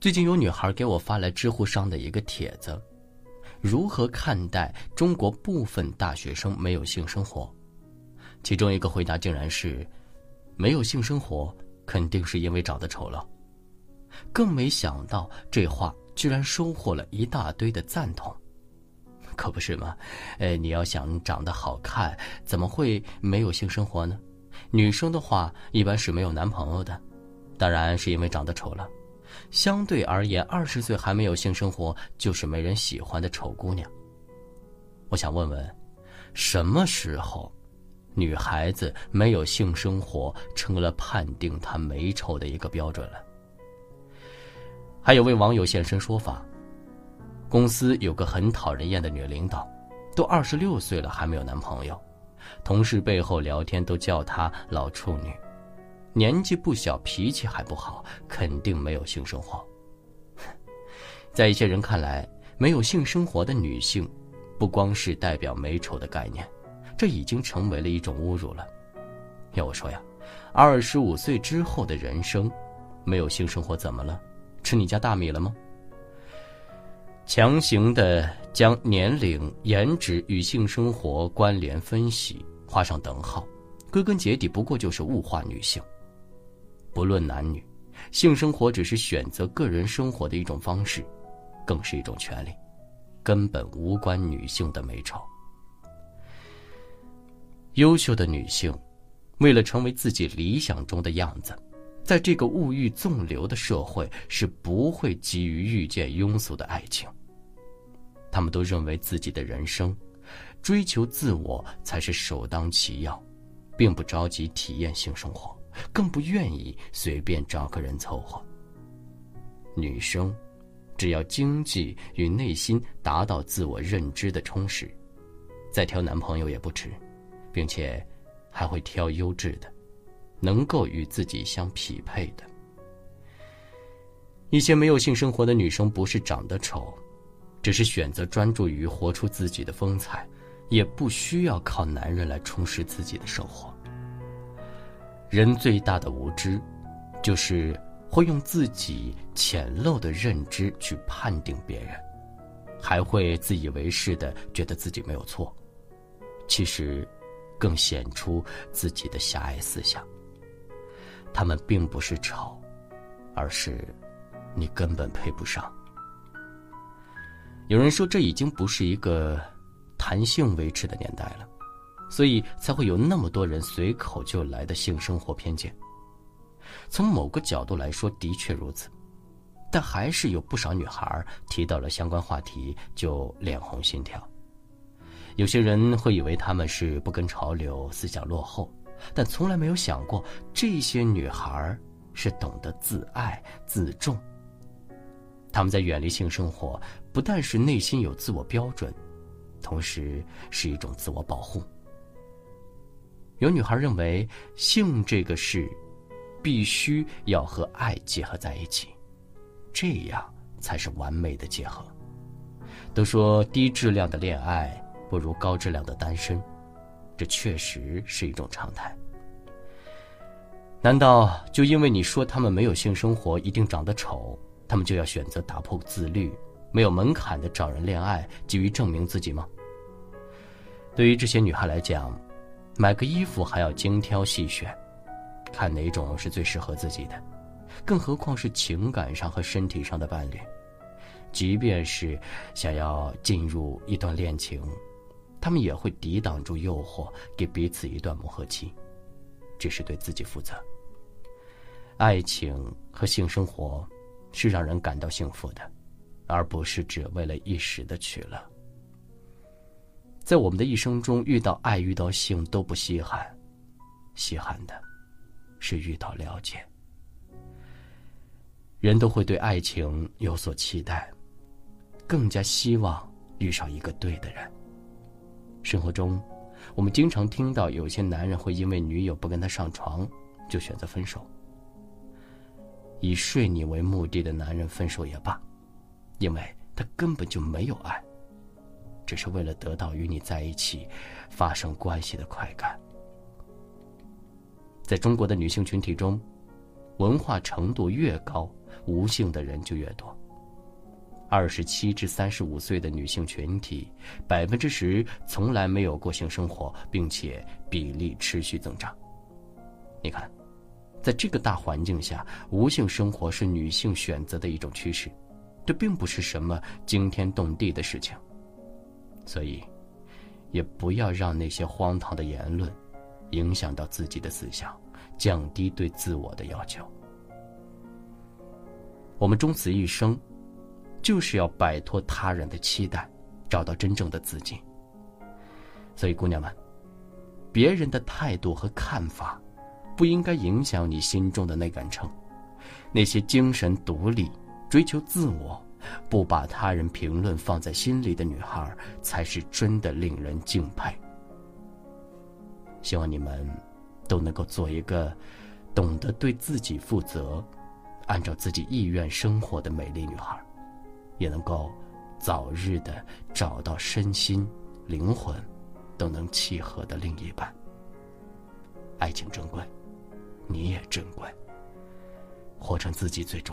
最近有女孩给我发来知乎上的一个帖子：如何看待中国部分大学生没有性生活？其中一个回答竟然是：没有性生活肯定是因为长得丑了。更没想到这话居然收获了一大堆的赞同。可不是吗？呃，你要想长得好看，怎么会没有性生活呢？女生的话一般是没有男朋友的，当然是因为长得丑了。相对而言，二十岁还没有性生活，就是没人喜欢的丑姑娘。我想问问，什么时候，女孩子没有性生活成了判定她美丑的一个标准了？还有位网友现身说法：公司有个很讨人厌的女领导，都二十六岁了还没有男朋友，同事背后聊天都叫她老处女。年纪不小，脾气还不好，肯定没有性生活。在一些人看来，没有性生活的女性，不光是代表美丑的概念，这已经成为了一种侮辱了。要我说呀，二十五岁之后的人生，没有性生活怎么了？吃你家大米了吗？强行的将年龄、颜值与性生活关联分析画上等号，归根结底不过就是物化女性。不论男女，性生活只是选择个人生活的一种方式，更是一种权利，根本无关女性的美丑。优秀的女性，为了成为自己理想中的样子，在这个物欲纵流的社会，是不会急于遇见庸俗的爱情。他们都认为自己的人生，追求自我才是首当其要，并不着急体验性生活。更不愿意随便找个人凑合。女生，只要经济与内心达到自我认知的充实，再挑男朋友也不迟，并且还会挑优质的，能够与自己相匹配的。一些没有性生活的女生不是长得丑，只是选择专注于活出自己的风采，也不需要靠男人来充实自己的生活。人最大的无知，就是会用自己浅陋的认知去判定别人，还会自以为是的觉得自己没有错。其实，更显出自己的狭隘思想。他们并不是丑，而是你根本配不上。有人说，这已经不是一个谈性维持的年代了。所以才会有那么多人随口就来的性生活偏见。从某个角度来说，的确如此，但还是有不少女孩提到了相关话题就脸红心跳。有些人会以为他们是不跟潮流、思想落后，但从来没有想过这些女孩是懂得自爱自重。他们在远离性生活，不但是内心有自我标准，同时是一种自我保护。有女孩认为，性这个事，必须要和爱结合在一起，这样才是完美的结合。都说低质量的恋爱不如高质量的单身，这确实是一种常态。难道就因为你说他们没有性生活，一定长得丑，他们就要选择打破自律、没有门槛的找人恋爱，急于证明自己吗？对于这些女孩来讲，买个衣服还要精挑细选，看哪种是最适合自己的，更何况是情感上和身体上的伴侣。即便是想要进入一段恋情，他们也会抵挡住诱惑，给彼此一段磨合期，只是对自己负责。爱情和性生活是让人感到幸福的，而不是只为了一时的取乐。在我们的一生中，遇到爱、遇到性都不稀罕，稀罕的，是遇到了解。人都会对爱情有所期待，更加希望遇上一个对的人。生活中，我们经常听到有些男人会因为女友不跟他上床，就选择分手。以睡你为目的的男人分手也罢，因为他根本就没有爱。只是为了得到与你在一起发生关系的快感。在中国的女性群体中，文化程度越高，无性的人就越多。二十七至三十五岁的女性群体，百分之十从来没有过性生活，并且比例持续增长。你看，在这个大环境下，无性生活是女性选择的一种趋势，这并不是什么惊天动地的事情。所以，也不要让那些荒唐的言论影响到自己的思想，降低对自我的要求。我们终此一生。就是要摆脱他人的期待，找到真正的自己。所以，姑娘们，别人的态度和看法，不应该影响你心中的那杆秤。那些精神独立、追求自我、不把他人评论放在心里的女孩，才是真的令人敬佩。希望你们都能够做一个懂得对自己负责、按照自己意愿生活的美丽女孩。也能够早日的找到身心、灵魂都能契合的另一半。爱情珍贵，你也珍贵，活成自己最重。